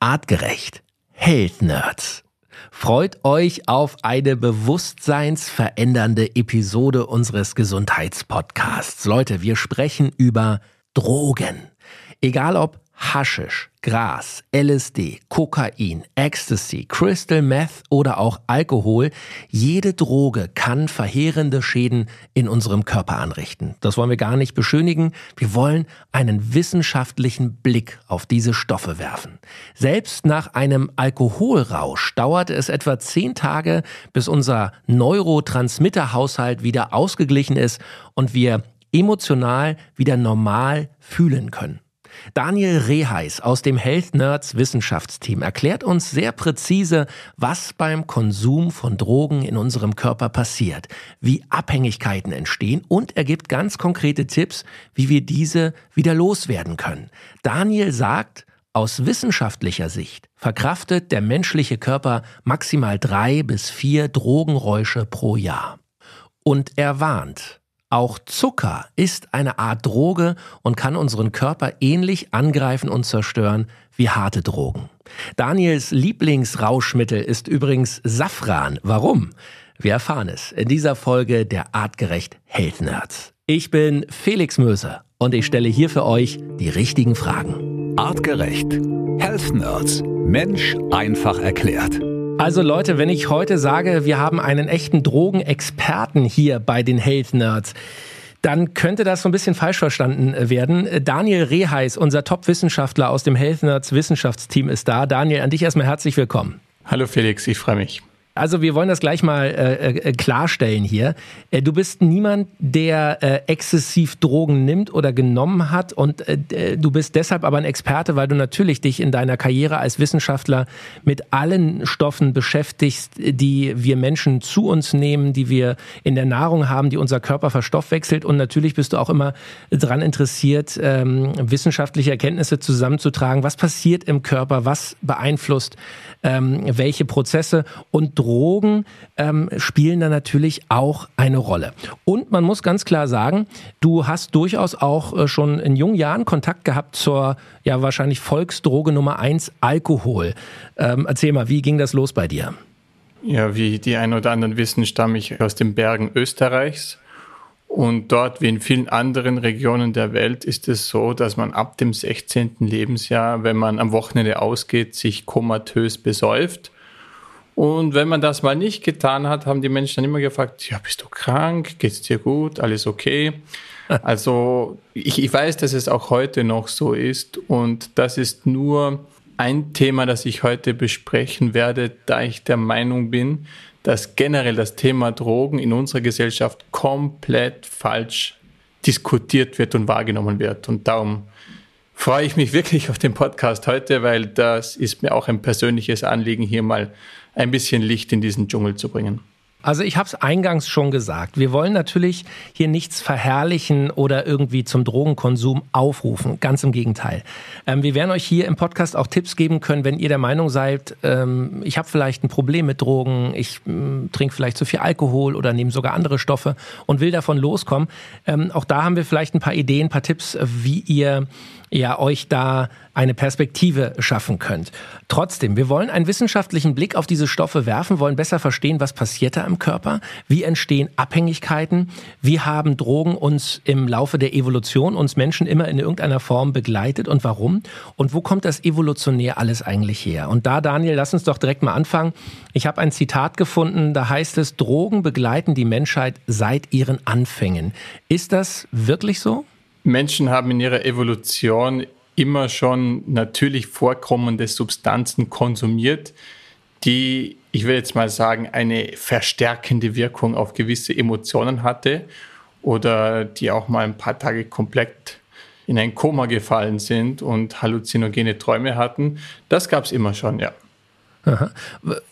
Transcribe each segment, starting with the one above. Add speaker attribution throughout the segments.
Speaker 1: Artgerecht. Health Nerds. Freut euch auf eine bewusstseinsverändernde Episode unseres Gesundheitspodcasts. Leute, wir sprechen über Drogen. Egal ob Haschisch, Gras, LSD, Kokain, Ecstasy, Crystal Meth oder auch Alkohol, jede Droge kann verheerende Schäden in unserem Körper anrichten. Das wollen wir gar nicht beschönigen. Wir wollen einen wissenschaftlichen Blick auf diese Stoffe werfen. Selbst nach einem Alkoholrausch dauert es etwa zehn Tage, bis unser Neurotransmitterhaushalt wieder ausgeglichen ist und wir emotional wieder normal fühlen können. Daniel Reheis aus dem Health Nerds Wissenschaftsteam erklärt uns sehr präzise, was beim Konsum von Drogen in unserem Körper passiert, wie Abhängigkeiten entstehen und er gibt ganz konkrete Tipps, wie wir diese wieder loswerden können. Daniel sagt, aus wissenschaftlicher Sicht verkraftet der menschliche Körper maximal drei bis vier Drogenräusche pro Jahr. Und er warnt, auch Zucker ist eine Art Droge und kann unseren Körper ähnlich angreifen und zerstören wie harte Drogen. Daniels Lieblingsrauschmittel ist übrigens Safran. Warum? Wir erfahren es in dieser Folge der Artgerecht Health Nerds. Ich bin Felix Möser und ich stelle hier für euch die richtigen Fragen.
Speaker 2: Artgerecht. Health Nerds. Mensch einfach erklärt.
Speaker 1: Also Leute, wenn ich heute sage, wir haben einen echten Drogenexperten hier bei den Health Nerds, dann könnte das so ein bisschen falsch verstanden werden. Daniel Reheis, unser Top-Wissenschaftler aus dem Health Nerds Wissenschaftsteam ist da. Daniel, an dich erstmal herzlich willkommen.
Speaker 3: Hallo Felix, ich freue mich.
Speaker 1: Also wir wollen das gleich mal äh, äh, klarstellen hier. Äh, du bist niemand, der äh, exzessiv Drogen nimmt oder genommen hat und äh, äh, du bist deshalb aber ein Experte, weil du natürlich dich in deiner Karriere als Wissenschaftler mit allen Stoffen beschäftigst, die wir Menschen zu uns nehmen, die wir in der Nahrung haben, die unser Körper verstoffwechselt und natürlich bist du auch immer daran interessiert, ähm, wissenschaftliche Erkenntnisse zusammenzutragen. Was passiert im Körper? Was beeinflusst ähm, welche Prozesse und Drogen ähm, spielen da natürlich auch eine Rolle. Und man muss ganz klar sagen, du hast durchaus auch äh, schon in jungen Jahren Kontakt gehabt zur ja wahrscheinlich Volksdroge Nummer eins Alkohol. Ähm, erzähl mal, wie ging das los bei dir?
Speaker 3: Ja, wie die ein oder anderen wissen, stamme ich aus den Bergen Österreichs. Und dort, wie in vielen anderen Regionen der Welt, ist es so, dass man ab dem 16. Lebensjahr, wenn man am Wochenende ausgeht, sich komatös besäuft und wenn man das mal nicht getan hat, haben die Menschen dann immer gefragt, ja, bist du krank? Geht's dir gut? Alles okay? Also ich, ich weiß, dass es auch heute noch so ist und das ist nur ein Thema, das ich heute besprechen werde, da ich der Meinung bin, dass generell das Thema Drogen in unserer Gesellschaft komplett falsch diskutiert wird und wahrgenommen wird. Und darum freue ich mich wirklich auf den Podcast heute, weil das ist mir auch ein persönliches Anliegen, hier mal ein bisschen Licht in diesen Dschungel zu bringen.
Speaker 1: Also ich habe es eingangs schon gesagt. Wir wollen natürlich hier nichts verherrlichen oder irgendwie zum Drogenkonsum aufrufen. Ganz im Gegenteil. Ähm, wir werden euch hier im Podcast auch Tipps geben können, wenn ihr der Meinung seid, ähm, ich habe vielleicht ein Problem mit Drogen, ich ähm, trinke vielleicht zu viel Alkohol oder nehme sogar andere Stoffe und will davon loskommen. Ähm, auch da haben wir vielleicht ein paar Ideen, ein paar Tipps, wie ihr ja euch da eine Perspektive schaffen könnt. Trotzdem, wir wollen einen wissenschaftlichen Blick auf diese Stoffe werfen, wollen besser verstehen, was passiert da im Körper, wie entstehen Abhängigkeiten, wie haben Drogen uns im Laufe der Evolution, uns Menschen immer in irgendeiner Form begleitet und warum und wo kommt das evolutionär alles eigentlich her. Und da, Daniel, lass uns doch direkt mal anfangen. Ich habe ein Zitat gefunden, da heißt es, Drogen begleiten die Menschheit seit ihren Anfängen. Ist das wirklich so?
Speaker 3: Menschen haben in ihrer Evolution immer schon natürlich vorkommende Substanzen konsumiert, die, ich will jetzt mal sagen, eine verstärkende Wirkung auf gewisse Emotionen hatte oder die auch mal ein paar Tage komplett in ein Koma gefallen sind und halluzinogene Träume hatten. Das gab es immer schon, ja.
Speaker 1: Aha.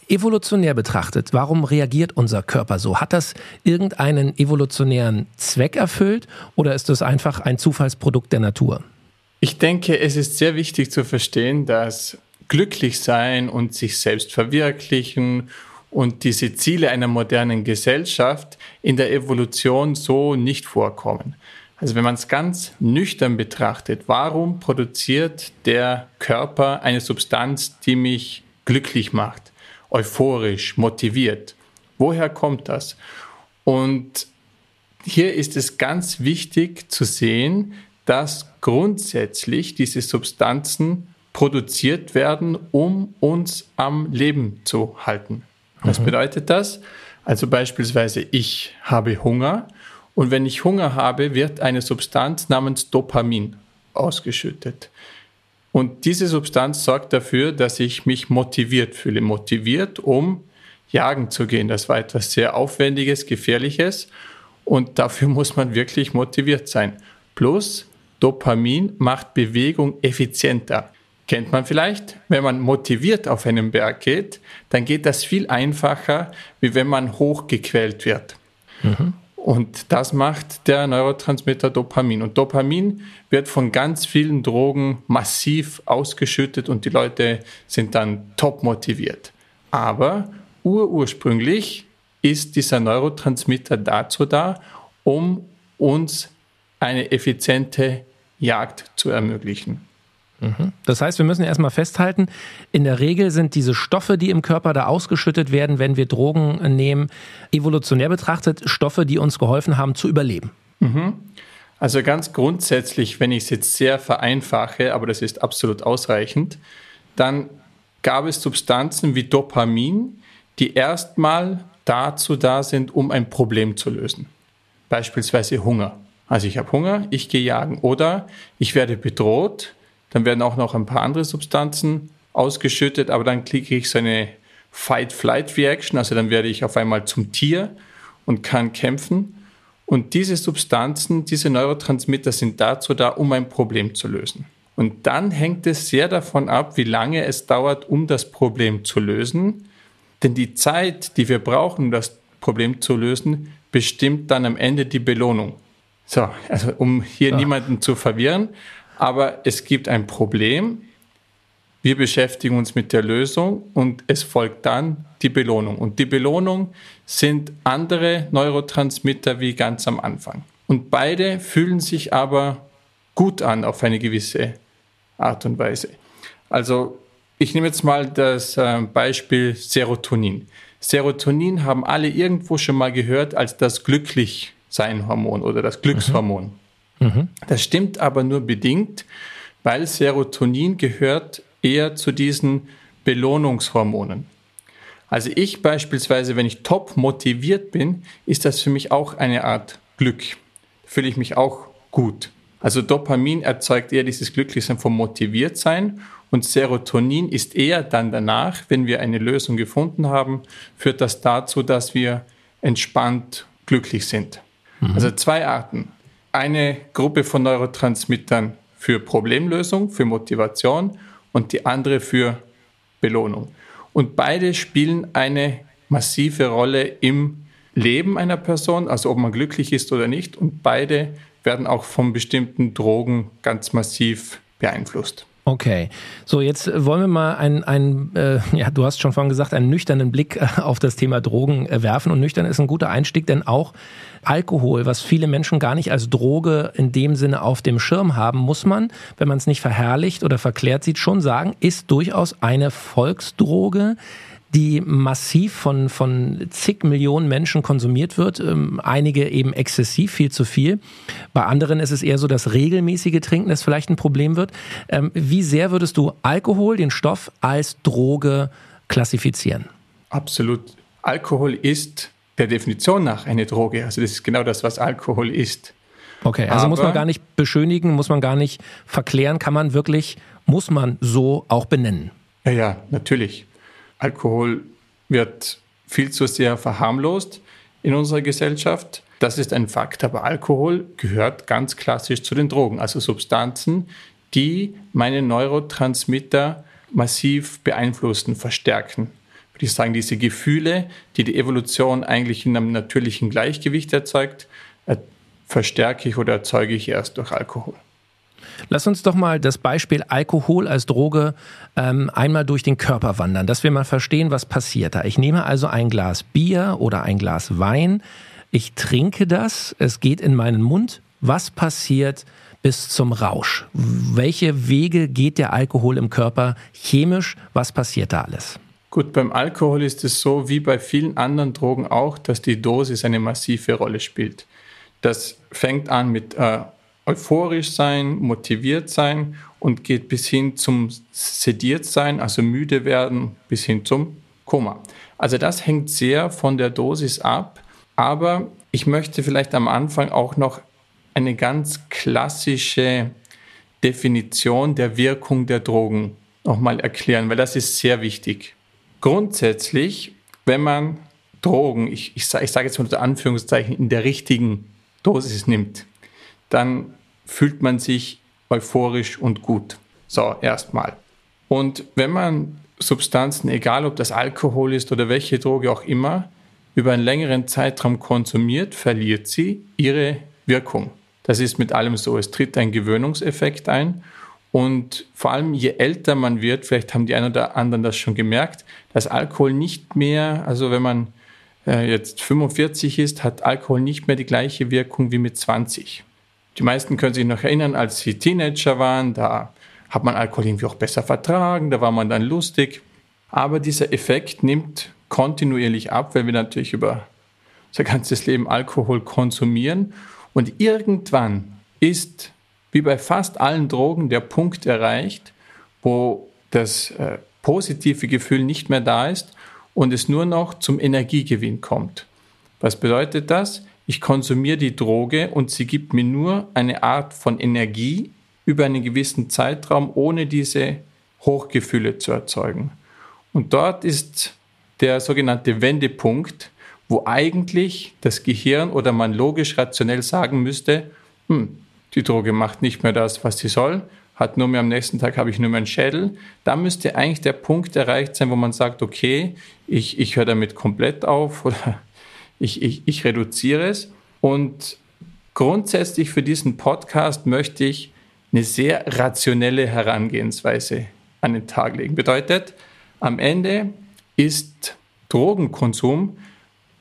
Speaker 1: Evolutionär betrachtet, warum reagiert unser Körper so? Hat das irgendeinen evolutionären Zweck erfüllt oder ist das einfach ein Zufallsprodukt der Natur?
Speaker 3: Ich denke, es ist sehr wichtig zu verstehen, dass glücklich sein und sich selbst verwirklichen und diese Ziele einer modernen Gesellschaft in der Evolution so nicht vorkommen. Also wenn man es ganz nüchtern betrachtet, warum produziert der Körper eine Substanz, die mich glücklich macht, euphorisch, motiviert? Woher kommt das? Und hier ist es ganz wichtig zu sehen, dass grundsätzlich diese Substanzen produziert werden, um uns am Leben zu halten. Was mhm. bedeutet das? Also beispielsweise ich habe Hunger und wenn ich Hunger habe, wird eine Substanz namens Dopamin ausgeschüttet. Und diese Substanz sorgt dafür, dass ich mich motiviert fühle. Motiviert, um jagen zu gehen. Das war etwas sehr Aufwendiges, Gefährliches. Und dafür muss man wirklich motiviert sein. Plus, Dopamin macht Bewegung effizienter. Kennt man vielleicht? Wenn man motiviert auf einen Berg geht, dann geht das viel einfacher, wie wenn man hochgequält wird. Mhm. Und das macht der Neurotransmitter Dopamin. Und Dopamin wird von ganz vielen Drogen massiv ausgeschüttet und die Leute sind dann top motiviert. Aber urursprünglich ist dieser Neurotransmitter dazu da, um uns eine effiziente Jagd zu ermöglichen.
Speaker 1: Mhm. Das heißt, wir müssen erstmal festhalten, in der Regel sind diese Stoffe, die im Körper da ausgeschüttet werden, wenn wir Drogen nehmen, evolutionär betrachtet Stoffe, die uns geholfen haben zu überleben.
Speaker 3: Mhm. Also ganz grundsätzlich, wenn ich es jetzt sehr vereinfache, aber das ist absolut ausreichend, dann gab es Substanzen wie Dopamin, die erstmal dazu da sind, um ein Problem zu lösen. Beispielsweise Hunger. Also ich habe Hunger, ich gehe jagen oder ich werde bedroht, dann werden auch noch ein paar andere Substanzen ausgeschüttet, aber dann klicke ich so eine Fight-Flight-Reaction, also dann werde ich auf einmal zum Tier und kann kämpfen. Und diese Substanzen, diese Neurotransmitter sind dazu da, um ein Problem zu lösen. Und dann hängt es sehr davon ab, wie lange es dauert, um das Problem zu lösen. Denn die Zeit, die wir brauchen, um das Problem zu lösen, bestimmt dann am Ende die Belohnung. So, also um hier ja. niemanden zu verwirren, aber es gibt ein Problem. Wir beschäftigen uns mit der Lösung und es folgt dann die Belohnung. Und die Belohnung sind andere Neurotransmitter wie ganz am Anfang. Und beide fühlen sich aber gut an auf eine gewisse Art und Weise. Also ich nehme jetzt mal das äh, Beispiel Serotonin. Serotonin haben alle irgendwo schon mal gehört als das Glücklichsein-Hormon oder das Glückshormon. Mhm. Mhm. Das stimmt aber nur bedingt, weil Serotonin gehört eher zu diesen Belohnungshormonen. Also ich beispielsweise, wenn ich top motiviert bin, ist das für mich auch eine Art Glück. Fühle ich mich auch gut. Also Dopamin erzeugt eher dieses Glücklichsein vom Motiviertsein und Serotonin ist eher dann danach, wenn wir eine Lösung gefunden haben, führt das dazu, dass wir entspannt glücklich sind. Mhm. Also zwei Arten eine Gruppe von Neurotransmittern für Problemlösung, für Motivation und die andere für Belohnung. Und beide spielen eine massive Rolle im Leben einer Person, also ob man glücklich ist oder nicht. Und beide werden auch von bestimmten Drogen ganz massiv beeinflusst.
Speaker 1: Okay, so jetzt wollen wir mal einen, einen äh, ja, du hast schon vorhin gesagt, einen nüchternen Blick äh, auf das Thema Drogen äh, werfen. Und nüchtern ist ein guter Einstieg, denn auch Alkohol, was viele Menschen gar nicht als Droge in dem Sinne auf dem Schirm haben, muss man, wenn man es nicht verherrlicht oder verklärt sieht, schon sagen, ist durchaus eine Volksdroge die massiv von, von zig Millionen Menschen konsumiert wird. Ähm, einige eben exzessiv, viel zu viel. Bei anderen ist es eher so, dass regelmäßige Trinken das vielleicht ein Problem wird. Ähm, wie sehr würdest du Alkohol, den Stoff, als Droge klassifizieren?
Speaker 3: Absolut. Alkohol ist per Definition nach eine Droge. Also das ist genau das, was Alkohol ist.
Speaker 1: Okay, also Aber, muss man gar nicht beschönigen, muss man gar nicht verklären, kann man wirklich, muss man so auch benennen.
Speaker 3: Ja, ja, natürlich. Alkohol wird viel zu sehr verharmlost in unserer Gesellschaft. Das ist ein Fakt, aber Alkohol gehört ganz klassisch zu den Drogen, also Substanzen, die meine Neurotransmitter massiv beeinflussen, verstärken. Würde ich sagen, diese Gefühle, die die Evolution eigentlich in einem natürlichen Gleichgewicht erzeugt, verstärke ich oder erzeuge ich erst durch Alkohol.
Speaker 1: Lass uns doch mal das Beispiel Alkohol als Droge ähm, einmal durch den Körper wandern, dass wir mal verstehen, was passiert da. Ich nehme also ein Glas Bier oder ein Glas Wein, ich trinke das, es geht in meinen Mund. was passiert bis zum Rausch? Welche Wege geht der Alkohol im Körper chemisch? Was passiert da alles?
Speaker 3: Gut, beim Alkohol ist es so wie bei vielen anderen Drogen auch, dass die Dosis eine massive Rolle spielt. Das fängt an mit äh, euphorisch sein, motiviert sein und geht bis hin zum sediert sein, also müde werden, bis hin zum Koma. Also das hängt sehr von der Dosis ab, aber ich möchte vielleicht am Anfang auch noch eine ganz klassische Definition der Wirkung der Drogen nochmal erklären, weil das ist sehr wichtig. Grundsätzlich, wenn man Drogen, ich, ich, ich sage jetzt mal unter Anführungszeichen, in der richtigen Dosis nimmt, dann fühlt man sich euphorisch und gut. So, erstmal. Und wenn man Substanzen, egal ob das Alkohol ist oder welche Droge auch immer, über einen längeren Zeitraum konsumiert, verliert sie ihre Wirkung. Das ist mit allem so. Es tritt ein Gewöhnungseffekt ein. Und vor allem, je älter man wird, vielleicht haben die einen oder anderen das schon gemerkt, dass Alkohol nicht mehr, also wenn man äh, jetzt 45 ist, hat Alkohol nicht mehr die gleiche Wirkung wie mit 20. Die meisten können sich noch erinnern, als sie Teenager waren, da hat man Alkohol irgendwie auch besser vertragen, da war man dann lustig. Aber dieser Effekt nimmt kontinuierlich ab, weil wir natürlich über unser ganzes Leben Alkohol konsumieren. Und irgendwann ist, wie bei fast allen Drogen, der Punkt erreicht, wo das äh, positive Gefühl nicht mehr da ist und es nur noch zum Energiegewinn kommt. Was bedeutet das? Ich konsumiere die Droge und sie gibt mir nur eine Art von Energie über einen gewissen Zeitraum, ohne diese Hochgefühle zu erzeugen. Und dort ist der sogenannte Wendepunkt, wo eigentlich das Gehirn oder man logisch rationell sagen müsste, hm, die Droge macht nicht mehr das, was sie soll, hat nur mehr am nächsten Tag habe ich nur meinen Schädel. Da müsste eigentlich der Punkt erreicht sein, wo man sagt, okay, ich, ich höre damit komplett auf oder ich, ich, ich reduziere es. Und grundsätzlich für diesen Podcast möchte ich eine sehr rationelle Herangehensweise an den Tag legen. Bedeutet, am Ende ist Drogenkonsum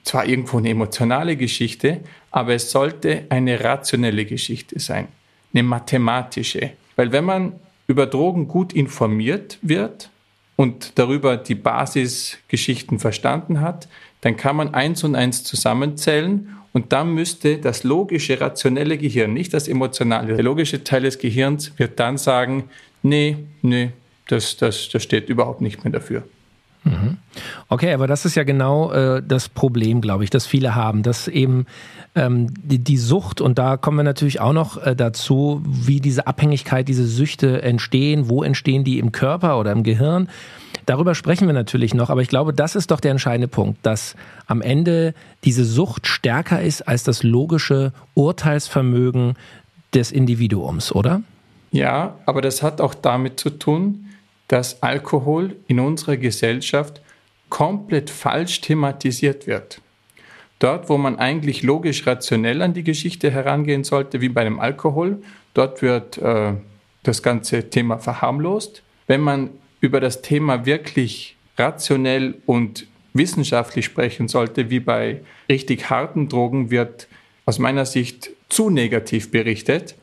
Speaker 3: zwar irgendwo eine emotionale Geschichte, aber es sollte eine rationelle Geschichte sein, eine mathematische. Weil wenn man über Drogen gut informiert wird und darüber die Basisgeschichten verstanden hat, dann kann man eins und eins zusammenzählen und dann müsste das logische, rationelle Gehirn, nicht das emotionale, der logische Teil des Gehirns wird dann sagen, nee, nee, das, das, das steht überhaupt nicht mehr dafür.
Speaker 1: Mhm. Okay, aber das ist ja genau äh, das Problem, glaube ich, das viele haben, dass eben ähm, die, die, Sucht, und da kommen wir natürlich auch noch äh, dazu, wie diese Abhängigkeit, diese Süchte entstehen, wo entstehen die im Körper oder im Gehirn. Darüber sprechen wir natürlich noch, aber ich glaube, das ist doch der entscheidende Punkt, dass am Ende diese Sucht stärker ist als das logische Urteilsvermögen des Individuums, oder?
Speaker 3: Ja, aber das hat auch damit zu tun, dass Alkohol in unserer Gesellschaft komplett falsch thematisiert wird. Dort, wo man eigentlich logisch rationell an die Geschichte herangehen sollte, wie bei dem Alkohol, dort wird äh, das ganze Thema verharmlost. Wenn man über das Thema wirklich rationell und wissenschaftlich sprechen sollte, wie bei richtig harten Drogen, wird aus meiner Sicht zu negativ berichtet.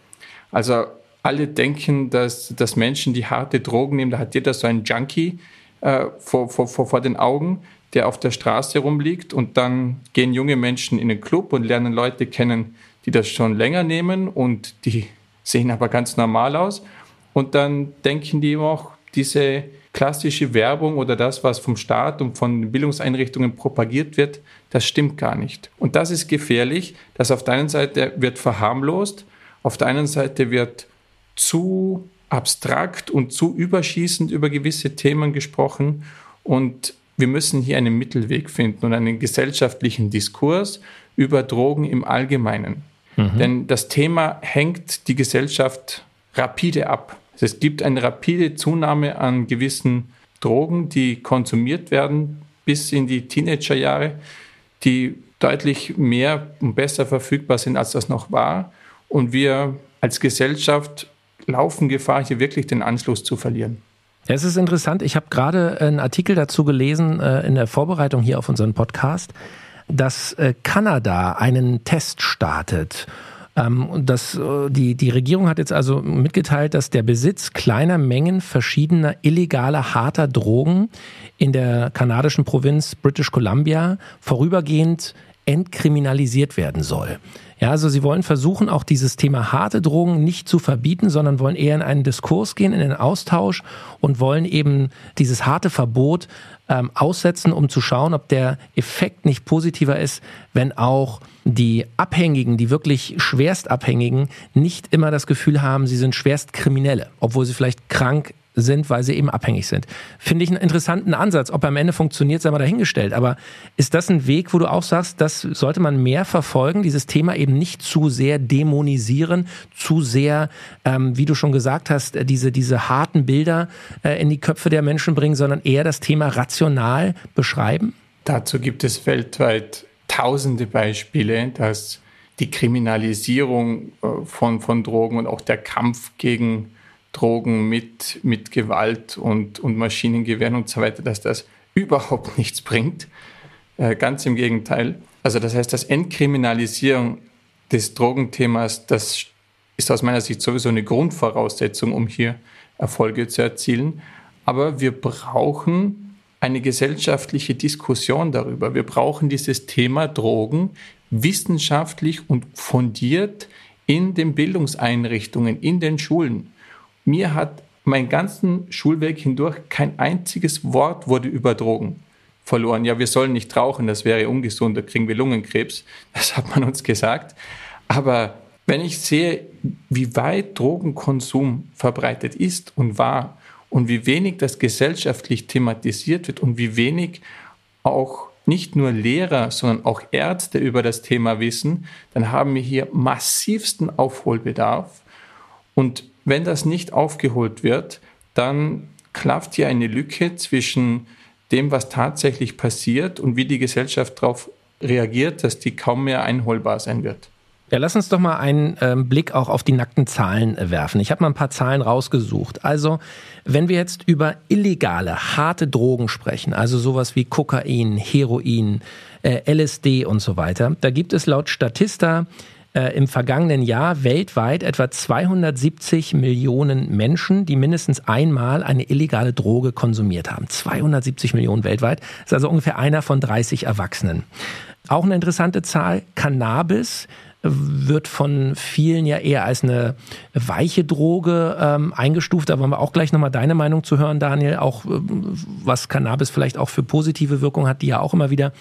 Speaker 3: Also alle denken, dass, dass Menschen, die harte Drogen nehmen, da hat jeder so einen Junkie äh, vor, vor, vor den Augen, der auf der Straße rumliegt und dann gehen junge Menschen in den Club und lernen Leute kennen, die das schon länger nehmen und die sehen aber ganz normal aus. Und dann denken die auch, diese klassische Werbung oder das, was vom Staat und von Bildungseinrichtungen propagiert wird, das stimmt gar nicht. Und das ist gefährlich, dass auf der einen Seite wird verharmlost, auf der anderen Seite wird zu abstrakt und zu überschießend über gewisse Themen gesprochen und wir müssen hier einen Mittelweg finden und einen gesellschaftlichen Diskurs über Drogen im Allgemeinen. Mhm. Denn das Thema hängt die Gesellschaft rapide ab. Es gibt eine rapide Zunahme an gewissen Drogen, die konsumiert werden bis in die Teenagerjahre, die deutlich mehr und besser verfügbar sind, als das noch war. Und wir als Gesellschaft laufen Gefahr, hier wirklich den Anschluss zu verlieren.
Speaker 1: Es ist interessant. Ich habe gerade einen Artikel dazu gelesen äh, in der Vorbereitung hier auf unseren Podcast, dass äh, Kanada einen Test startet Ähm, das, äh, die, die Regierung hat jetzt also mitgeteilt, dass der Besitz kleiner Mengen verschiedener illegaler harter Drogen in der kanadischen Provinz British Columbia vorübergehend entkriminalisiert werden soll. Ja, also sie wollen versuchen, auch dieses Thema harte Drogen nicht zu verbieten, sondern wollen eher in einen Diskurs gehen, in den Austausch und wollen eben dieses harte Verbot ähm, aussetzen, um zu schauen, ob der Effekt nicht positiver ist, wenn auch die Abhängigen, die wirklich schwerstabhängigen, nicht immer das Gefühl haben, sie sind schwerst Kriminelle, obwohl sie vielleicht krank sind, weil sie eben abhängig sind. Finde ich einen interessanten Ansatz. Ob er am Ende funktioniert, sei mal dahingestellt. Aber ist das ein Weg, wo du auch sagst, das sollte man mehr verfolgen, dieses Thema eben nicht zu sehr dämonisieren, zu sehr, ähm, wie du schon gesagt hast, diese, diese harten Bilder äh, in die Köpfe der Menschen bringen, sondern eher das Thema rational beschreiben?
Speaker 3: Dazu gibt es weltweit tausende Beispiele, dass die Kriminalisierung äh, von, von Drogen und auch der Kampf gegen Drogen mit, mit Gewalt und, und Maschinengewehren und so weiter, dass das überhaupt nichts bringt. Äh, ganz im Gegenteil. Also das heißt, das Entkriminalisierung des Drogenthemas, das ist aus meiner Sicht sowieso eine Grundvoraussetzung, um hier Erfolge zu erzielen. Aber wir brauchen eine gesellschaftliche Diskussion darüber. Wir brauchen dieses Thema Drogen wissenschaftlich und fundiert in den Bildungseinrichtungen, in den Schulen. Mir hat mein ganzen Schulweg hindurch kein einziges Wort wurde über Drogen verloren. Ja, wir sollen nicht rauchen, das wäre ungesund, da kriegen wir Lungenkrebs. Das hat man uns gesagt. Aber wenn ich sehe, wie weit Drogenkonsum verbreitet ist und war und wie wenig das gesellschaftlich thematisiert wird und wie wenig auch nicht nur Lehrer, sondern auch Ärzte über das Thema wissen, dann haben wir hier massivsten Aufholbedarf. Und wenn das nicht aufgeholt wird, dann klafft hier eine Lücke zwischen dem, was tatsächlich passiert und wie die Gesellschaft darauf reagiert, dass die kaum mehr einholbar sein wird.
Speaker 1: Ja, lass uns doch mal einen ähm, Blick auch auf die nackten Zahlen äh, werfen. Ich habe mal ein paar Zahlen rausgesucht. Also, wenn wir jetzt über illegale, harte Drogen sprechen, also sowas wie Kokain, Heroin, äh, LSD und so weiter, da gibt es laut Statista äh, im vergangenen Jahr weltweit etwa 270 Millionen Menschen, die mindestens einmal eine illegale Droge konsumiert haben. 270 Millionen weltweit. Das ist also ungefähr einer von 30 Erwachsenen. Auch eine interessante Zahl, Cannabis wird von vielen ja eher als eine weiche Droge ähm, eingestuft. Da wollen wir auch gleich nochmal deine Meinung zu hören, Daniel. Auch ähm, was Cannabis vielleicht auch für positive Wirkung hat, die ja auch immer wieder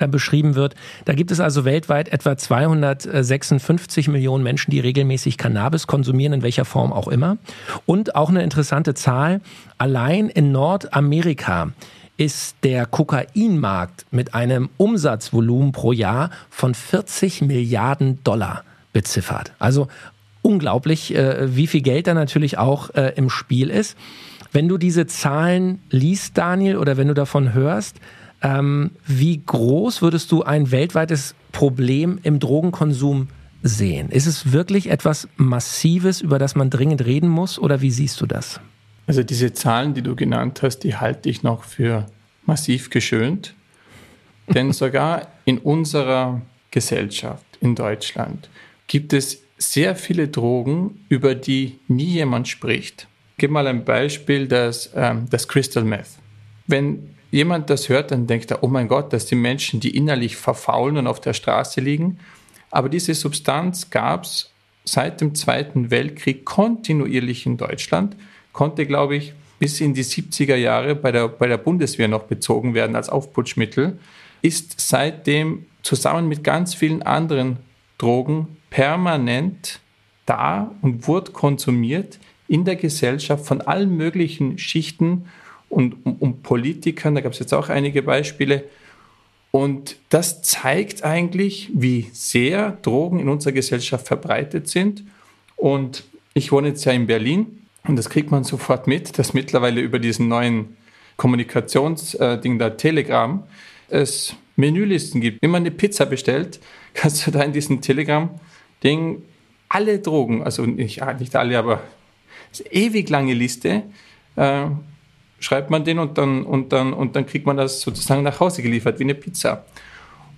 Speaker 1: äh, beschrieben wird. Da gibt es also weltweit etwa 256 Millionen Menschen, die regelmäßig Cannabis konsumieren, in welcher Form auch immer. Und auch eine interessante Zahl, allein in Nordamerika ist der Kokainmarkt mit einem Umsatzvolumen pro Jahr von 40 Milliarden Dollar beziffert. Also unglaublich, äh, wie viel Geld da natürlich auch äh, im Spiel ist. Wenn du diese Zahlen liest, Daniel, oder wenn du davon hörst, ähm, wie groß würdest du ein weltweites Problem im Drogenkonsum sehen? Ist es wirklich etwas Massives, über das man dringend reden muss, oder wie siehst du das?
Speaker 3: Also diese Zahlen, die du genannt hast, die halte ich noch für massiv geschönt. Denn sogar in unserer Gesellschaft in Deutschland gibt es sehr viele Drogen, über die nie jemand spricht. Ich gebe mal ein Beispiel, das, ähm, das Crystal Meth. Wenn jemand das hört, dann denkt er, oh mein Gott, das sind Menschen, die innerlich verfaulen und auf der Straße liegen. Aber diese Substanz gab es seit dem Zweiten Weltkrieg kontinuierlich in Deutschland, konnte, glaube ich, bis in die 70er Jahre bei der, bei der Bundeswehr noch bezogen werden als Aufputschmittel, ist seitdem zusammen mit ganz vielen anderen Drogen permanent da und wurde konsumiert in der Gesellschaft von allen möglichen Schichten und um, um Politikern, da gab es jetzt auch einige Beispiele. Und das zeigt eigentlich, wie sehr Drogen in unserer Gesellschaft verbreitet sind. Und ich wohne jetzt ja in Berlin und das kriegt man sofort mit, dass mittlerweile über diesen neuen Kommunikationsding da Telegram es Menülisten gibt. Wenn man eine Pizza bestellt, kannst du da in diesem Telegram-Ding alle Drogen, also nicht, nicht alle, aber ewig lange Liste, äh, schreibt man den und dann, und, dann, und dann kriegt man das sozusagen nach Hause geliefert, wie eine Pizza.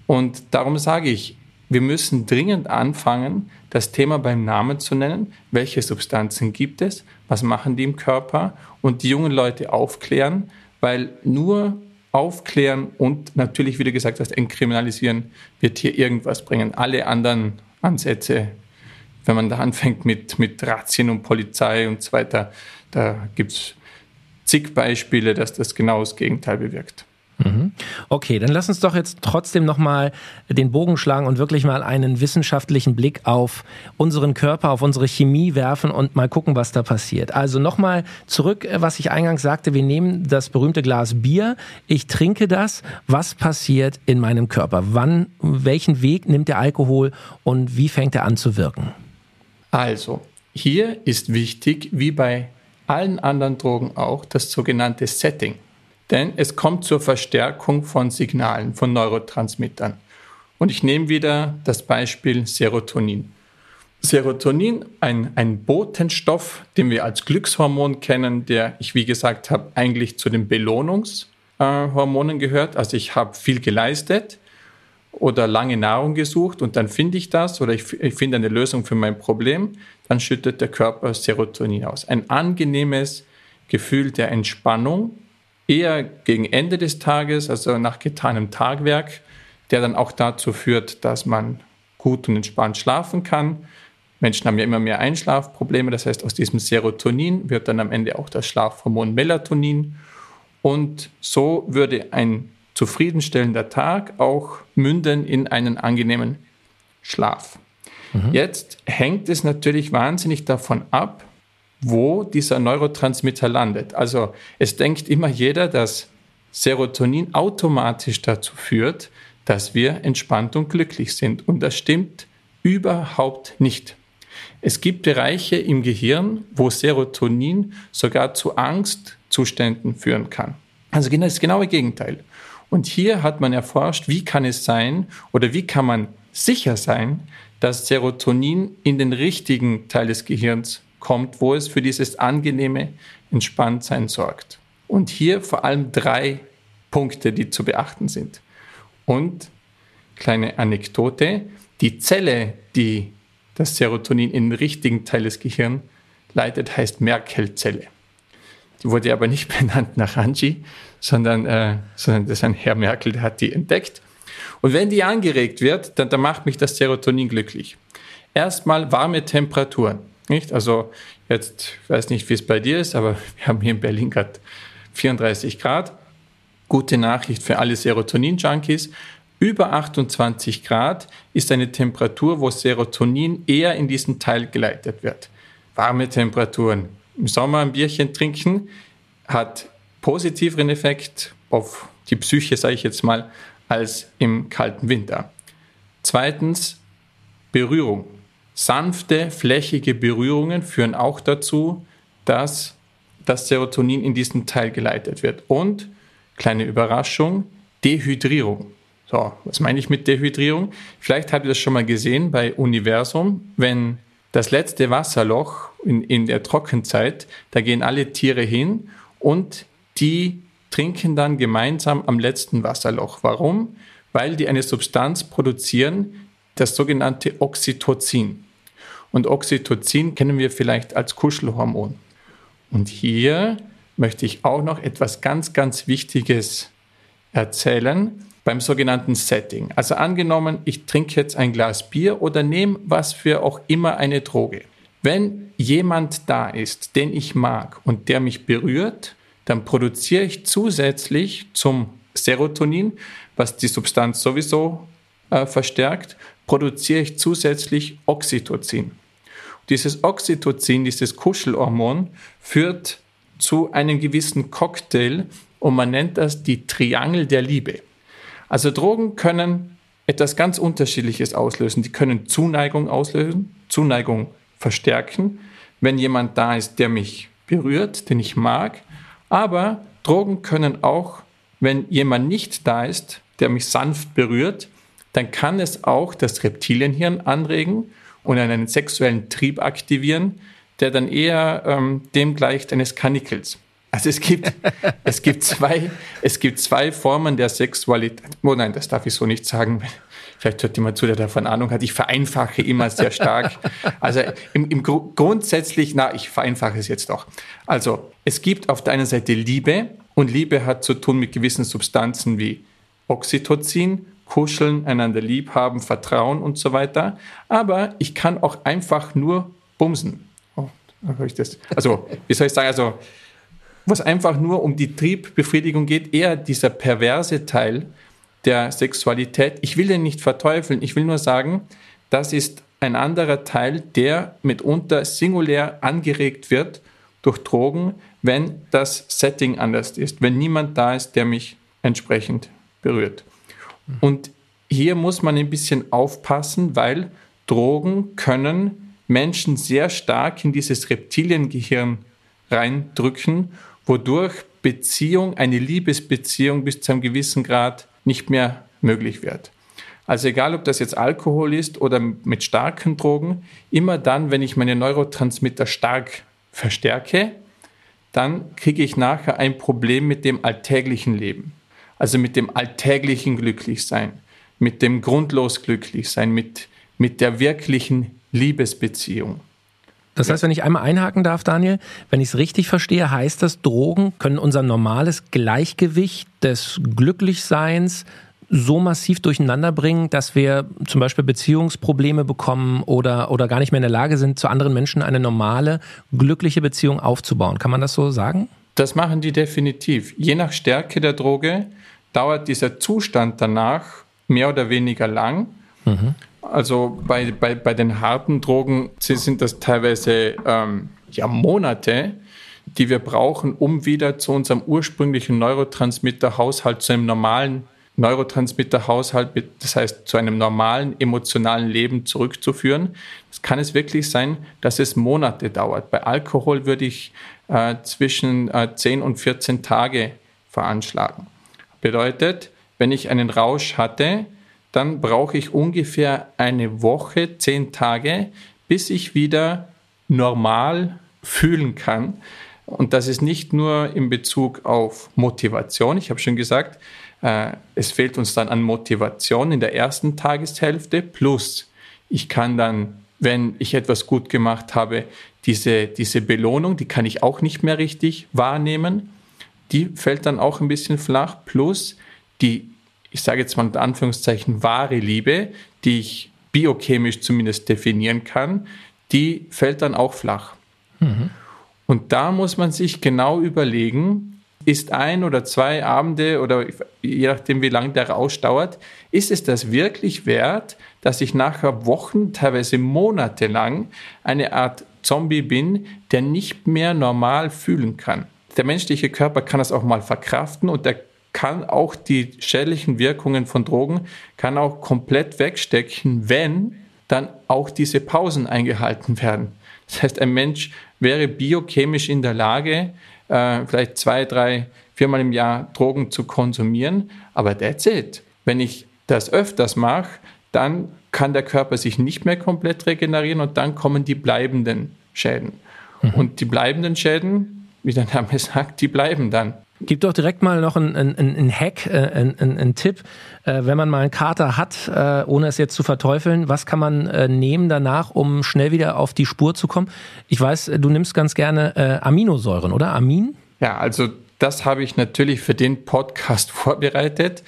Speaker 3: Und darum sage ich, wir müssen dringend anfangen, das Thema beim Namen zu nennen. Welche Substanzen gibt es? Was machen die im Körper? Und die jungen Leute aufklären, weil nur aufklären und natürlich, wie du gesagt hast, entkriminalisieren wird hier irgendwas bringen. Alle anderen Ansätze, wenn man da anfängt mit, mit Razzien und Polizei und so weiter, da gibt es zig Beispiele, dass das genau das Gegenteil bewirkt.
Speaker 1: Mhm. Okay, dann lass uns doch jetzt trotzdem nochmal den Bogen schlagen und wirklich mal einen wissenschaftlichen Blick auf unseren Körper, auf unsere Chemie werfen und mal gucken, was da passiert. Also nochmal zurück, äh, was ich eingangs sagte, wir nehmen das berühmte Glas Bier, ich trinke das, was passiert in meinem Körper? Wann, welchen Weg nimmt der Alkohol und wie fängt er an zu wirken?
Speaker 3: Also, hier ist wichtig, wie bei allen anderen Drogen auch, das sogenannte Setting. Denn es kommt zur Verstärkung von Signalen, von Neurotransmittern. Und ich nehme wieder das Beispiel Serotonin. Serotonin, ein, ein Botenstoff, den wir als Glückshormon kennen, der ich, wie gesagt habe, eigentlich zu den Belohnungshormonen gehört. Also ich habe viel geleistet oder lange Nahrung gesucht und dann finde ich das oder ich, ich finde eine Lösung für mein Problem, dann schüttet der Körper Serotonin aus. Ein angenehmes Gefühl der Entspannung, eher gegen Ende des Tages, also nach getanem Tagwerk, der dann auch dazu führt, dass man gut und entspannt schlafen kann. Menschen haben ja immer mehr Einschlafprobleme, das heißt, aus diesem Serotonin wird dann am Ende auch das Schlafhormon Melatonin. Und so würde ein zufriedenstellender Tag auch münden in einen angenehmen Schlaf. Mhm. Jetzt hängt es natürlich wahnsinnig davon ab, wo dieser Neurotransmitter landet. Also es denkt immer jeder, dass Serotonin automatisch dazu führt, dass wir entspannt und glücklich sind. Und das stimmt überhaupt nicht. Es gibt Bereiche im Gehirn, wo Serotonin sogar zu Angstzuständen führen kann. Also genau das genaue Gegenteil. Und hier hat man erforscht, wie kann es sein oder wie kann man sicher sein, dass Serotonin in den richtigen Teil des Gehirns kommt, wo es für dieses angenehme Entspanntsein sorgt. Und hier vor allem drei Punkte, die zu beachten sind. Und kleine Anekdote, die Zelle, die das Serotonin in den richtigen Teil des Gehirns leitet, heißt Merkel-Zelle. Die wurde aber nicht benannt nach Angie, sondern, äh, sondern das ist ein Herr Merkel, der hat die entdeckt. Und wenn die angeregt wird, dann, dann macht mich das Serotonin glücklich. Erstmal warme Temperaturen. Nicht? Also jetzt, ich weiß nicht, wie es bei dir ist, aber wir haben hier in Berlin gerade 34 Grad. Gute Nachricht für alle Serotonin-Junkies. Über 28 Grad ist eine Temperatur, wo Serotonin eher in diesen Teil geleitet wird. Warme Temperaturen. Im Sommer ein Bierchen trinken hat positiveren Effekt auf die Psyche, sage ich jetzt mal, als im kalten Winter. Zweitens Berührung. Sanfte, flächige Berührungen führen auch dazu, dass das Serotonin in diesen Teil geleitet wird. Und, kleine Überraschung, Dehydrierung. So, was meine ich mit Dehydrierung? Vielleicht habt ihr das schon mal gesehen bei Universum, wenn das letzte Wasserloch in, in der Trockenzeit, da gehen alle Tiere hin und die trinken dann gemeinsam am letzten Wasserloch. Warum? Weil die eine Substanz produzieren, das sogenannte Oxytocin. Und Oxytocin kennen wir vielleicht als Kuschelhormon. Und hier möchte ich auch noch etwas ganz, ganz Wichtiges erzählen beim sogenannten Setting. Also angenommen, ich trinke jetzt ein Glas Bier oder nehme was für auch immer eine Droge. Wenn jemand da ist, den ich mag und der mich berührt, dann produziere ich zusätzlich zum Serotonin, was die Substanz sowieso äh, verstärkt, produziere ich zusätzlich Oxytocin. Dieses Oxytocin, dieses Kuschelhormon, führt zu einem gewissen Cocktail und man nennt das die Triangel der Liebe. Also Drogen können etwas ganz Unterschiedliches auslösen. Die können Zuneigung auslösen, Zuneigung verstärken, wenn jemand da ist, der mich berührt, den ich mag. Aber Drogen können auch, wenn jemand nicht da ist, der mich sanft berührt, dann kann es auch das Reptilienhirn anregen und einen sexuellen Trieb aktivieren, der dann eher ähm, dem gleicht eines Kanikels. Also es gibt, es gibt zwei, es gibt zwei Formen der Sexualität. Oh nein, das darf ich so nicht sagen. vielleicht hört jemand zu, der davon Ahnung hat, ich vereinfache immer sehr stark. Also im, im Gru grundsätzlich, na, ich vereinfache es jetzt doch. Also es gibt auf der einen Seite Liebe und Liebe hat zu tun mit gewissen Substanzen wie Oxytocin, Kuscheln, einander lieb haben, Vertrauen und so weiter. Aber ich kann auch einfach nur bumsen. Oh. Also, wie soll ich sagen, also, was einfach nur um die Triebbefriedigung geht, eher dieser perverse Teil der Sexualität. Ich will den nicht verteufeln, ich will nur sagen, das ist ein anderer Teil, der mitunter singulär angeregt wird durch Drogen, wenn das Setting anders ist, wenn niemand da ist, der mich entsprechend berührt. Und hier muss man ein bisschen aufpassen, weil Drogen können Menschen sehr stark in dieses Reptiliengehirn reindrücken, wodurch Beziehung, eine Liebesbeziehung bis zu einem gewissen Grad nicht mehr möglich wird. Also egal, ob das jetzt Alkohol ist oder mit starken Drogen, immer dann, wenn ich meine Neurotransmitter stark verstärke, dann kriege ich nachher ein Problem mit dem alltäglichen Leben. Also mit dem alltäglichen Glücklichsein, mit dem grundlos Glücklichsein, mit, mit der wirklichen Liebesbeziehung.
Speaker 1: Das heißt, wenn ich einmal einhaken darf, Daniel, wenn ich es richtig verstehe, heißt das, Drogen können unser normales Gleichgewicht des Glücklichseins so massiv durcheinander bringen, dass wir zum Beispiel Beziehungsprobleme bekommen oder, oder gar nicht mehr in der Lage sind, zu anderen Menschen eine normale, glückliche Beziehung aufzubauen. Kann man das so sagen?
Speaker 3: Das machen die definitiv. Je nach Stärke der Droge dauert dieser Zustand danach mehr oder weniger lang. Mhm. Also bei, bei, bei den harten Drogen sind das teilweise ähm, ja, Monate, die wir brauchen, um wieder zu unserem ursprünglichen Neurotransmitterhaushalt, zu einem normalen Neurotransmitterhaushalt, das heißt zu einem normalen emotionalen Leben zurückzuführen. Das kann es wirklich sein, dass es Monate dauert. Bei Alkohol würde ich äh, zwischen äh, 10 und 14 Tage veranschlagen. Bedeutet, wenn ich einen Rausch hatte, dann brauche ich ungefähr eine Woche, zehn Tage, bis ich wieder normal fühlen kann. Und das ist nicht nur in Bezug auf Motivation. Ich habe schon gesagt, äh, es fehlt uns dann an Motivation in der ersten Tageshälfte. Plus, ich kann dann, wenn ich etwas gut gemacht habe, diese, diese Belohnung, die kann ich auch nicht mehr richtig wahrnehmen die fällt dann auch ein bisschen flach. Plus die, ich sage jetzt mal in Anführungszeichen, wahre Liebe, die ich biochemisch zumindest definieren kann, die fällt dann auch flach. Mhm. Und da muss man sich genau überlegen, ist ein oder zwei Abende oder je nachdem, wie lange der Rausch dauert, ist es das wirklich wert, dass ich nachher Wochen, teilweise Monate lang eine Art Zombie bin, der nicht mehr normal fühlen kann? der menschliche Körper kann das auch mal verkraften und der kann auch die schädlichen Wirkungen von Drogen, kann auch komplett wegstecken, wenn dann auch diese Pausen eingehalten werden. Das heißt, ein Mensch wäre biochemisch in der Lage, äh, vielleicht zwei, drei, viermal im Jahr Drogen zu konsumieren, aber that's it. Wenn ich das öfters mache, dann kann der Körper sich nicht mehr komplett regenerieren und dann kommen die bleibenden Schäden. Mhm. Und die bleibenden Schäden, wie der Name sagt, die bleiben dann.
Speaker 1: Gib doch direkt mal noch einen, einen, einen Hack, äh, einen, einen Tipp, äh, wenn man mal einen Kater hat, äh, ohne es jetzt zu verteufeln, was kann man nehmen danach, um schnell wieder auf die Spur zu kommen? Ich weiß, du nimmst ganz gerne Aminosäuren, oder? Amin?
Speaker 3: Ja, also das habe ich natürlich für den Podcast vorbereitet.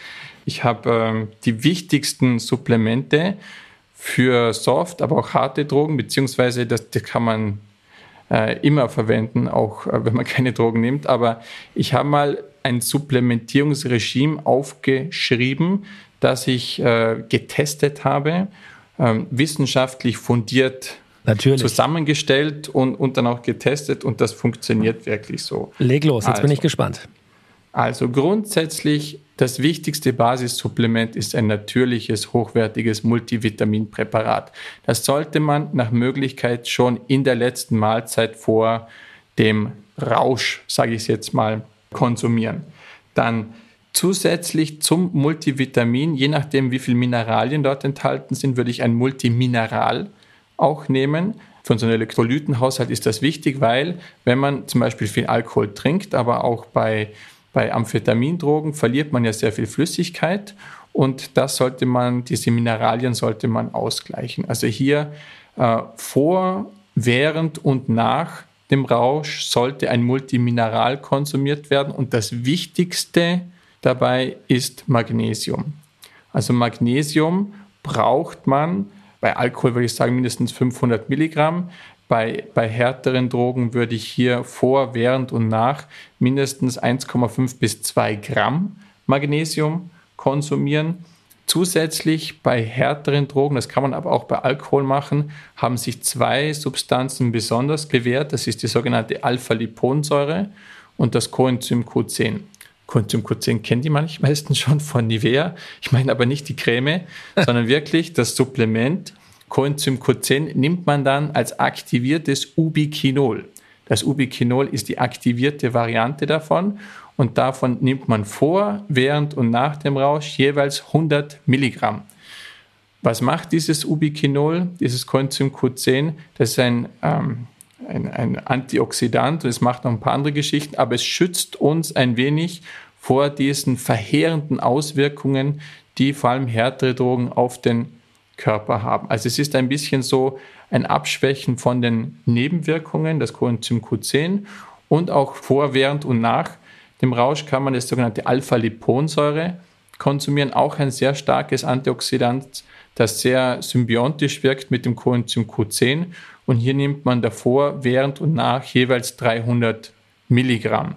Speaker 3: Ich habe ähm, die wichtigsten Supplemente für soft, aber auch harte Drogen, beziehungsweise das, das kann man äh, immer verwenden, auch äh, wenn man keine Drogen nimmt. Aber ich habe mal ein Supplementierungsregime aufgeschrieben, das ich äh, getestet habe, ähm, wissenschaftlich fundiert Natürlich. zusammengestellt und, und dann auch getestet und das funktioniert wirklich so.
Speaker 1: Leg los, jetzt also, bin ich gespannt.
Speaker 3: Also grundsätzlich das wichtigste Basissupplement ist ein natürliches, hochwertiges Multivitaminpräparat. Das sollte man nach Möglichkeit schon in der letzten Mahlzeit vor dem Rausch, sage ich es jetzt mal, konsumieren. Dann zusätzlich zum Multivitamin, je nachdem wie viele Mineralien dort enthalten sind, würde ich ein Multimineral auch nehmen. Für unseren Elektrolytenhaushalt ist das wichtig, weil wenn man zum Beispiel viel Alkohol trinkt, aber auch bei bei Amphetamindrogen verliert man ja sehr viel Flüssigkeit und das sollte man, diese Mineralien sollte man ausgleichen. Also hier äh, vor, während und nach dem Rausch sollte ein Multimineral konsumiert werden und das Wichtigste dabei ist Magnesium. Also Magnesium braucht man bei Alkohol würde ich sagen mindestens 500 Milligramm. Bei, bei härteren Drogen würde ich hier vor, während und nach mindestens 1,5 bis 2 Gramm Magnesium konsumieren. Zusätzlich bei härteren Drogen, das kann man aber auch bei Alkohol machen, haben sich zwei Substanzen besonders bewährt. Das ist die sogenannte Alpha-Liponsäure und das Coenzym Q10. Coenzym Q10 kennen die meisten schon von Nivea. Ich meine aber nicht die Creme, sondern wirklich das Supplement. Coenzym Q10 nimmt man dann als aktiviertes Ubiquinol. Das Ubiquinol ist die aktivierte Variante davon und davon nimmt man vor, während und nach dem Rausch jeweils 100 Milligramm. Was macht dieses Ubiquinol, dieses Coenzym Q10? Das ist ein, ähm, ein, ein Antioxidant und es macht noch ein paar andere Geschichten, aber es schützt uns ein wenig vor diesen verheerenden Auswirkungen, die vor allem härtere Drogen auf den Körper haben. Also es ist ein bisschen so ein Abschwächen von den Nebenwirkungen, das Coenzym Q10 und auch vor, während und nach dem Rausch kann man das sogenannte Alpha-Liponsäure konsumieren, auch ein sehr starkes Antioxidant, das sehr symbiontisch wirkt mit dem Coenzym Q10. Und hier nimmt man davor, während und nach jeweils 300 Milligramm.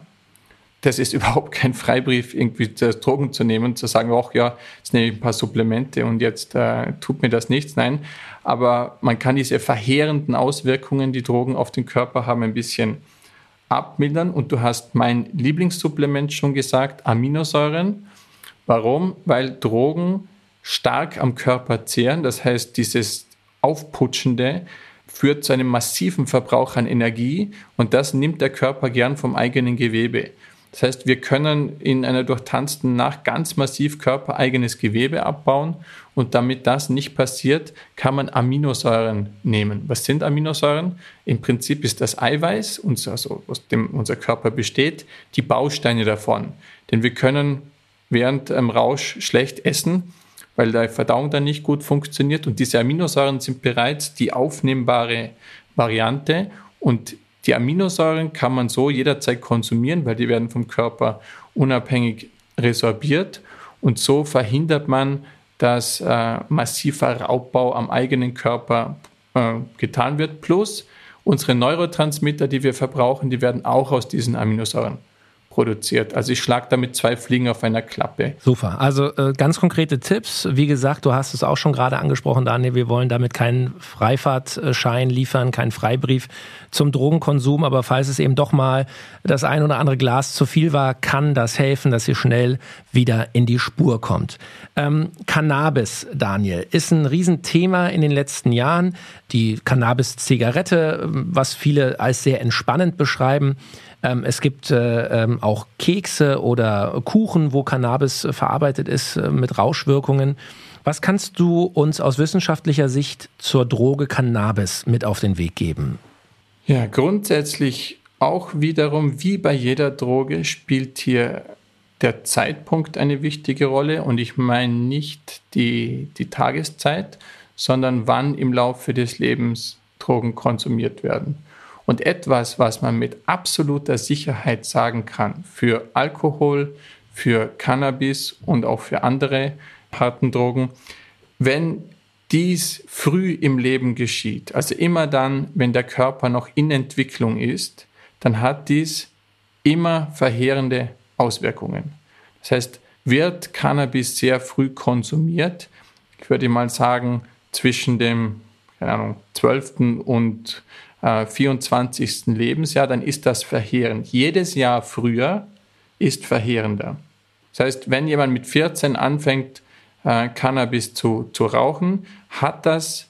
Speaker 3: Das ist überhaupt kein Freibrief, irgendwie Drogen zu nehmen und zu sagen, ach ja, jetzt nehme ich ein paar Supplemente und jetzt äh, tut mir das nichts. Nein, aber man kann diese verheerenden Auswirkungen, die Drogen auf den Körper haben, ein bisschen abmildern. Und du hast mein Lieblingssupplement schon gesagt, Aminosäuren. Warum? Weil Drogen stark am Körper zehren. Das heißt, dieses Aufputschende führt zu einem massiven Verbrauch an Energie und das nimmt der Körper gern vom eigenen Gewebe. Das heißt, wir können in einer durchtanzten Nacht ganz massiv körpereigenes Gewebe abbauen und damit das nicht passiert, kann man Aminosäuren nehmen. Was sind Aminosäuren? Im Prinzip ist das Eiweiß, also aus dem unser Körper besteht, die Bausteine davon. Denn wir können während einem Rausch schlecht essen, weil die Verdauung dann nicht gut funktioniert und diese Aminosäuren sind bereits die aufnehmbare Variante und die Aminosäuren kann man so jederzeit konsumieren, weil die werden vom Körper unabhängig resorbiert und so verhindert man, dass äh, massiver Raubbau am eigenen Körper äh, getan wird. Plus unsere Neurotransmitter, die wir verbrauchen, die werden auch aus diesen Aminosäuren produziert. Also ich schlage damit zwei Fliegen auf einer Klappe.
Speaker 1: Super. Also äh, ganz konkrete Tipps. Wie gesagt, du hast es auch schon gerade angesprochen, Daniel. Wir wollen damit keinen Freifahrtschein liefern, keinen Freibrief zum Drogenkonsum. Aber falls es eben doch mal das ein oder andere Glas zu viel war, kann das helfen, dass ihr schnell wieder in die Spur kommt. Ähm, Cannabis, Daniel, ist ein Riesenthema in den letzten Jahren. Die Cannabis-Zigarette, was viele als sehr entspannend beschreiben. Ähm, es gibt äh, ähm, auch Kekse oder Kuchen, wo Cannabis verarbeitet ist äh, mit Rauschwirkungen. Was kannst du uns aus wissenschaftlicher Sicht zur Droge Cannabis mit auf den Weg geben?
Speaker 3: Ja, grundsätzlich auch wiederum, wie bei jeder Droge, spielt hier der Zeitpunkt eine wichtige Rolle. Und ich meine nicht die, die Tageszeit, sondern wann im Laufe des Lebens Drogen konsumiert werden. Und etwas, was man mit absoluter Sicherheit sagen kann für Alkohol, für Cannabis und auch für andere harten Drogen, wenn dies früh im Leben geschieht, also immer dann, wenn der Körper noch in Entwicklung ist, dann hat dies immer verheerende Auswirkungen. Das heißt, wird Cannabis sehr früh konsumiert, ich würde mal sagen, zwischen dem keine Ahnung, 12. und äh, 24. Lebensjahr, dann ist das verheerend. Jedes Jahr früher ist verheerender. Das heißt, wenn jemand mit 14 anfängt, äh, Cannabis zu, zu rauchen, hat das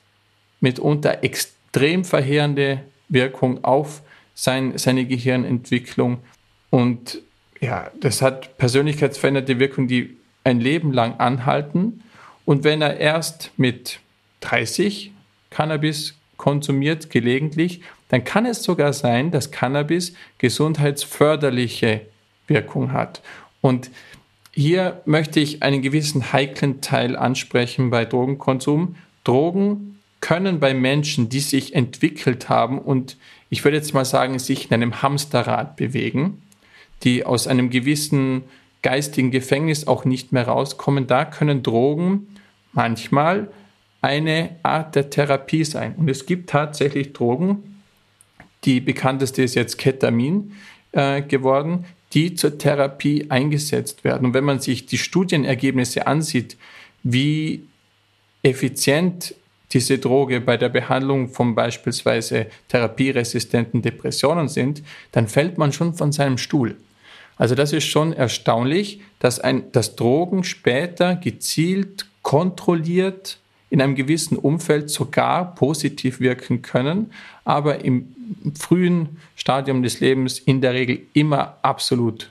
Speaker 3: mitunter extrem verheerende Wirkung auf sein, seine Gehirnentwicklung. Und ja, das hat persönlichkeitsveränderte Wirkung, die ein Leben lang anhalten. Und wenn er erst mit 30 Cannabis konsumiert gelegentlich, dann kann es sogar sein, dass Cannabis gesundheitsförderliche Wirkung hat. Und hier möchte ich einen gewissen heiklen Teil ansprechen bei Drogenkonsum. Drogen können bei Menschen, die sich entwickelt haben und ich würde jetzt mal sagen, sich in einem Hamsterrad bewegen, die aus einem gewissen geistigen Gefängnis auch nicht mehr rauskommen, da können Drogen manchmal eine Art der Therapie sein. Und es gibt tatsächlich Drogen, die bekannteste ist jetzt Ketamin äh, geworden, die zur Therapie eingesetzt werden. Und wenn man sich die Studienergebnisse ansieht, wie effizient diese Droge bei der Behandlung von beispielsweise therapieresistenten Depressionen sind, dann fällt man schon von seinem Stuhl. Also das ist schon erstaunlich, dass, ein, dass Drogen später gezielt, kontrolliert in einem gewissen Umfeld sogar positiv wirken können, aber im frühen Stadium des Lebens in der Regel immer absolut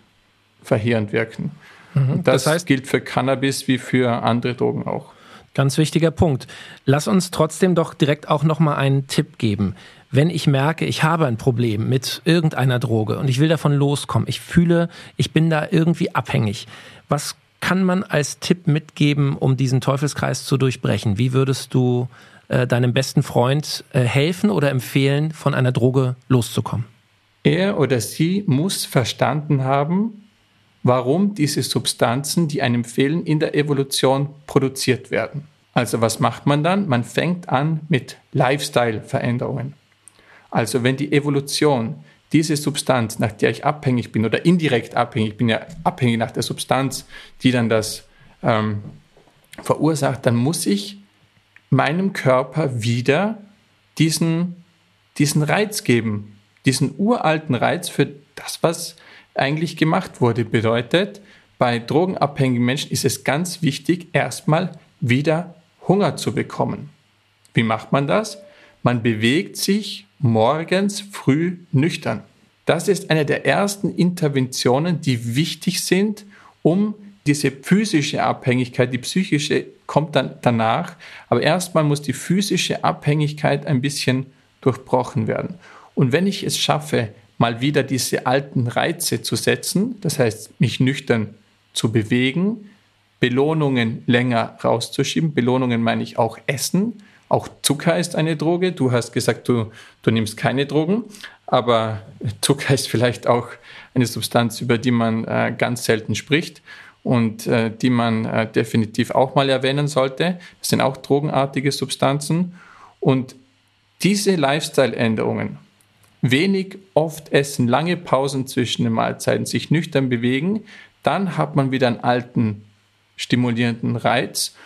Speaker 3: verheerend wirken. Mhm. Das, das heißt, gilt für Cannabis wie für andere Drogen auch.
Speaker 1: Ganz wichtiger Punkt. Lass uns trotzdem doch direkt auch noch mal einen Tipp geben. Wenn ich merke, ich habe ein Problem mit irgendeiner Droge und ich will davon loskommen, ich fühle, ich bin da irgendwie abhängig. Was kann man als Tipp mitgeben, um diesen Teufelskreis zu durchbrechen? Wie würdest du äh, deinem besten Freund äh, helfen oder empfehlen, von einer Droge loszukommen?
Speaker 3: Er oder sie muss verstanden haben, warum diese Substanzen, die einem fehlen, in der Evolution produziert werden. Also was macht man dann? Man fängt an mit Lifestyle-Veränderungen. Also wenn die Evolution diese Substanz, nach der ich abhängig bin oder indirekt abhängig, ich bin ja abhängig nach der Substanz, die dann das ähm, verursacht, dann muss ich meinem Körper wieder diesen, diesen Reiz geben, diesen uralten Reiz für das, was eigentlich gemacht wurde. Bedeutet, bei drogenabhängigen Menschen ist es ganz wichtig, erstmal wieder Hunger zu bekommen. Wie macht man das? Man bewegt sich morgens früh nüchtern. Das ist eine der ersten Interventionen, die wichtig sind, um diese physische Abhängigkeit, die psychische kommt dann danach, aber erstmal muss die physische Abhängigkeit ein bisschen durchbrochen werden. Und wenn ich es schaffe, mal wieder diese alten Reize zu setzen, das heißt, mich nüchtern zu bewegen, Belohnungen länger rauszuschieben. Belohnungen meine ich auch Essen. Auch Zucker ist eine Droge. Du hast gesagt, du, du nimmst keine Drogen, aber Zucker ist vielleicht auch eine Substanz, über die man äh, ganz selten spricht und äh, die man äh, definitiv auch mal erwähnen sollte. Das sind auch drogenartige Substanzen. Und diese Lifestyle-Änderungen, wenig, oft essen, lange Pausen zwischen den Mahlzeiten, sich nüchtern bewegen, dann hat man wieder einen alten stimulierenden Reiz.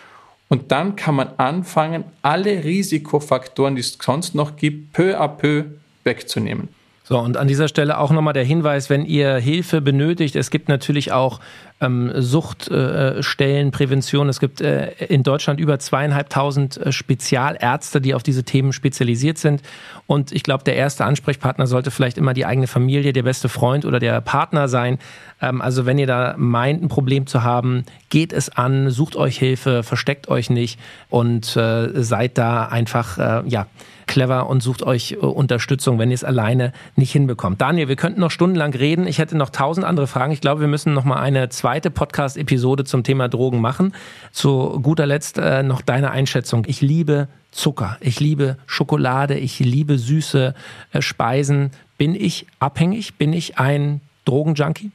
Speaker 3: Und dann kann man anfangen, alle Risikofaktoren, die es sonst noch gibt, peu à peu wegzunehmen.
Speaker 1: So, und an dieser Stelle auch nochmal der Hinweis, wenn ihr Hilfe benötigt, es gibt natürlich auch ähm, Suchtstellen, äh, Prävention. Es gibt äh, in Deutschland über zweieinhalbtausend äh, Spezialärzte, die auf diese Themen spezialisiert sind. Und ich glaube, der erste Ansprechpartner sollte vielleicht immer die eigene Familie, der beste Freund oder der Partner sein. Ähm, also wenn ihr da meint, ein Problem zu haben, geht es an, sucht euch Hilfe, versteckt euch nicht und äh, seid da einfach, äh, ja, clever und sucht euch äh, Unterstützung, wenn ihr es alleine nicht hinbekommt. Daniel, wir könnten noch stundenlang reden. Ich hätte noch tausend andere Fragen. Ich glaube, wir müssen noch mal eine zweite Podcast-Episode zum Thema Drogen machen. Zu guter Letzt äh, noch deine Einschätzung. Ich liebe Zucker, ich liebe Schokolade, ich liebe süße äh, Speisen. Bin ich abhängig? Bin ich ein Drogenjunkie?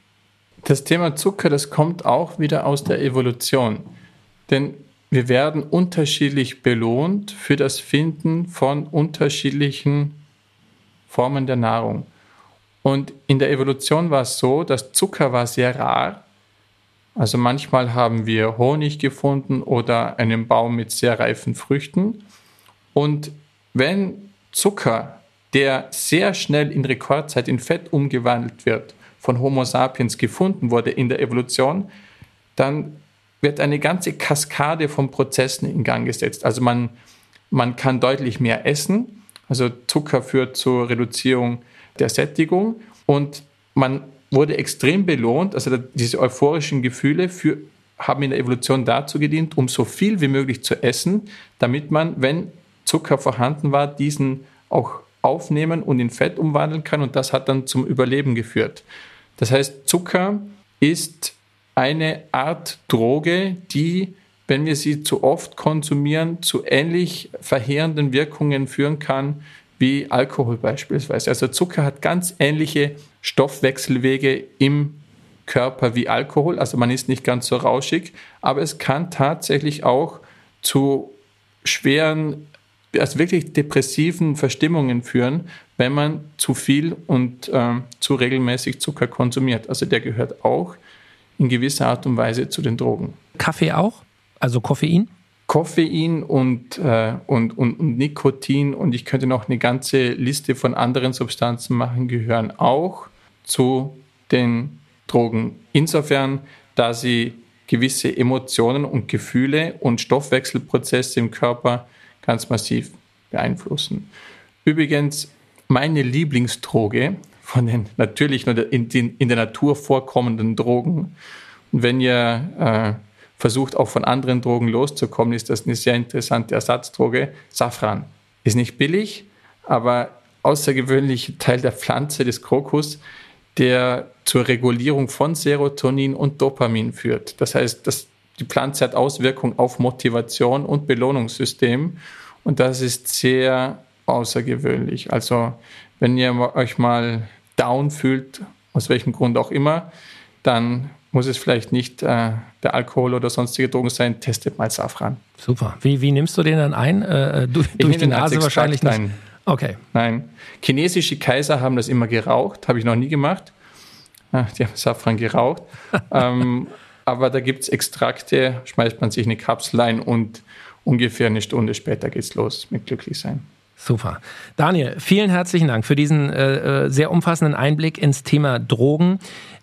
Speaker 3: Das Thema Zucker, das kommt auch wieder aus der Evolution. Denn wir werden unterschiedlich belohnt für das Finden von unterschiedlichen Formen der Nahrung. Und in der Evolution war es so, dass Zucker war sehr rar. Also manchmal haben wir Honig gefunden oder einen Baum mit sehr reifen Früchten. Und wenn Zucker, der sehr schnell in Rekordzeit in Fett umgewandelt wird, von Homo sapiens gefunden wurde in der Evolution, dann wird eine ganze Kaskade von Prozessen in Gang gesetzt. Also man, man kann deutlich mehr essen. Also Zucker führt zur Reduzierung der Sättigung und man wurde extrem belohnt. Also diese euphorischen Gefühle für, haben in der Evolution dazu gedient, um so viel wie möglich zu essen, damit man, wenn Zucker vorhanden war, diesen auch aufnehmen und in Fett umwandeln kann und das hat dann zum Überleben geführt. Das heißt, Zucker ist eine Art Droge, die, wenn wir sie zu oft konsumieren, zu ähnlich verheerenden Wirkungen führen kann wie Alkohol beispielsweise. Also Zucker hat ganz ähnliche Stoffwechselwege im Körper wie Alkohol. Also man ist nicht ganz so rauschig, aber es kann tatsächlich auch zu schweren, also wirklich depressiven Verstimmungen führen, wenn man zu viel und äh, zu regelmäßig Zucker konsumiert. Also der gehört auch in gewisser Art und Weise zu den Drogen.
Speaker 1: Kaffee auch? Also Koffein?
Speaker 3: Koffein und, äh, und, und, und, Nikotin und ich könnte noch eine ganze Liste von anderen Substanzen machen, gehören auch zu den Drogen. Insofern, da sie gewisse Emotionen und Gefühle und Stoffwechselprozesse im Körper ganz massiv beeinflussen. Übrigens, meine Lieblingsdroge von den natürlich in, in der Natur vorkommenden Drogen. Und wenn ihr äh, versucht, auch von anderen Drogen loszukommen, ist das eine sehr interessante Ersatzdroge. Safran ist nicht billig, aber außergewöhnlich Teil der Pflanze des Krokus, der zur Regulierung von Serotonin und Dopamin führt. Das heißt, das, die Pflanze hat Auswirkungen auf Motivation und Belohnungssystem und das ist sehr außergewöhnlich. Also wenn ihr euch mal down fühlt, aus welchem Grund auch immer, dann muss es vielleicht nicht äh, der Alkohol oder sonstige Drogen sein. Testet mal Safran.
Speaker 1: Super. Wie, wie nimmst du den dann ein? Äh, äh durch, durch die Nase wahrscheinlich nicht? Ein.
Speaker 3: Okay. Nein. Chinesische Kaiser haben das immer geraucht, habe ich noch nie gemacht. Ah, die haben Safran geraucht. ähm, aber da gibt es Extrakte, schmeißt man sich eine Kapsel ein und ungefähr eine Stunde später geht es los mit Glücklichsein.
Speaker 1: Super. Daniel, vielen herzlichen Dank für diesen äh, äh sehr umfassenden Einblick ins Thema Drogen.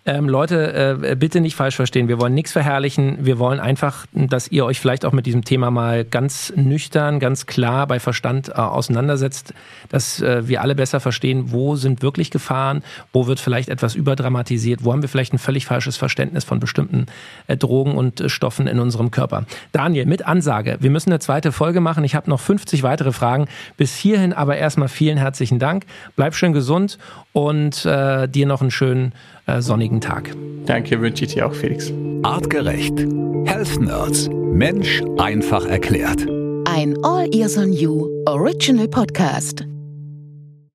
Speaker 1: Ähm, Leute, äh, bitte nicht falsch verstehen. Wir wollen nichts verherrlichen. Wir wollen einfach, dass ihr euch vielleicht auch mit diesem Thema mal ganz nüchtern, ganz klar bei Verstand äh, auseinandersetzt, dass äh, wir alle besser verstehen, wo sind wirklich Gefahren, wo wird vielleicht etwas überdramatisiert, wo haben wir vielleicht ein völlig falsches Verständnis von bestimmten äh, Drogen und äh, Stoffen in unserem Körper. Daniel, mit Ansage, wir müssen eine zweite Folge machen. Ich habe noch 50 weitere Fragen. Bis hierhin aber erstmal vielen herzlichen Dank. Bleib schön gesund und äh, dir noch einen schönen äh, sonnigen Tag.
Speaker 3: Danke, wünsche ich dir auch, Felix.
Speaker 2: Artgerecht. Health Nerds. Mensch einfach erklärt.
Speaker 4: Ein All Ears on You Original Podcast.